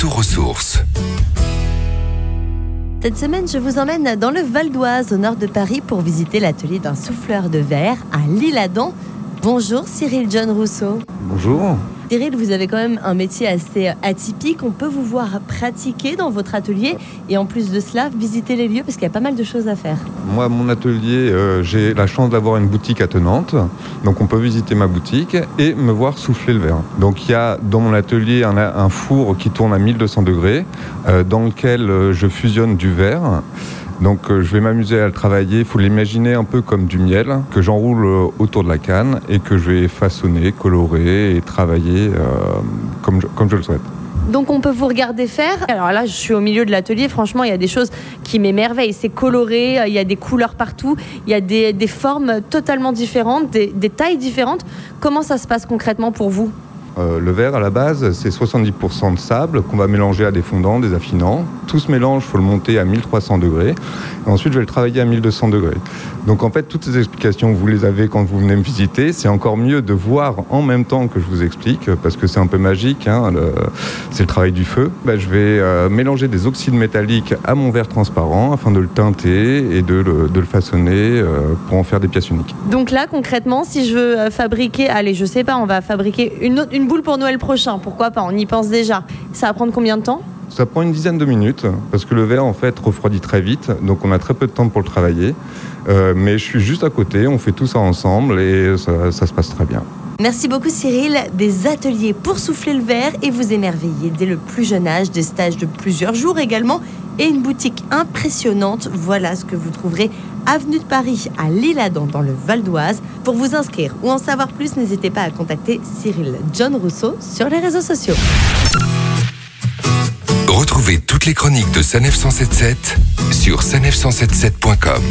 Retour aux sources. Cette semaine, je vous emmène dans le Val d'Oise, au nord de Paris, pour visiter l'atelier d'un souffleur de verre à L'Isle-Adam. Bonjour Cyril John Rousseau. Bonjour. Cyril, vous avez quand même un métier assez atypique. On peut vous voir pratiquer dans votre atelier et en plus de cela, visiter les lieux parce qu'il y a pas mal de choses à faire. Moi, mon atelier, euh, j'ai la chance d'avoir une boutique attenante. Donc, on peut visiter ma boutique et me voir souffler le verre. Donc, il y a dans mon atelier un, un four qui tourne à 1200 degrés euh, dans lequel euh, je fusionne du verre. Donc euh, je vais m'amuser à le travailler. Il faut l'imaginer un peu comme du miel que j'enroule euh, autour de la canne et que je vais façonner, colorer et travailler euh, comme, je, comme je le souhaite. Donc on peut vous regarder faire. Alors là, je suis au milieu de l'atelier. Franchement, il y a des choses qui m'émerveillent. C'est coloré, il y a des couleurs partout, il y a des, des formes totalement différentes, des, des tailles différentes. Comment ça se passe concrètement pour vous? Euh, le verre, à la base, c'est 70% de sable qu'on va mélanger à des fondants, des affinants. Tout ce mélange, il faut le monter à 1300 degrés. Et ensuite, je vais le travailler à 1200 degrés. Donc, en fait, toutes ces explications, vous les avez quand vous venez me visiter. C'est encore mieux de voir en même temps que je vous explique, parce que c'est un peu magique. hein, c'est le travail du feu. Bah, je vais euh, mélanger des oxydes métalliques à mon verre transparent afin de le teinter et de le, de le façonner euh, pour en faire des pièces uniques. Donc là, concrètement, si je veux fabriquer, allez, je sais pas, on va fabriquer une, autre- une boule pour Noël prochain. Pourquoi pas? On y pense déjà. Ça va prendre combien de temps? Ça prend une dizaine de minutes parce que le verre en fait refroidit très vite, donc on a très peu de temps pour le travailler. Euh, mais je suis juste à côté, on fait tout ça ensemble et ça, ça se passe très bien. Merci beaucoup Cyril. Des ateliers pour souffler le verre et vous émerveiller dès le plus jeune âge, des stages de plusieurs jours également et une boutique impressionnante. Voilà ce que vous trouverez avenue de Paris à L'Isle-Adam dans le Val d'Oise. Pour vous inscrire ou en savoir plus, n'hésitez pas à contacter Cyril John Rousseau sur les réseaux sociaux. Retrouvez toutes les chroniques de Sanef 177 sur sanef177.com.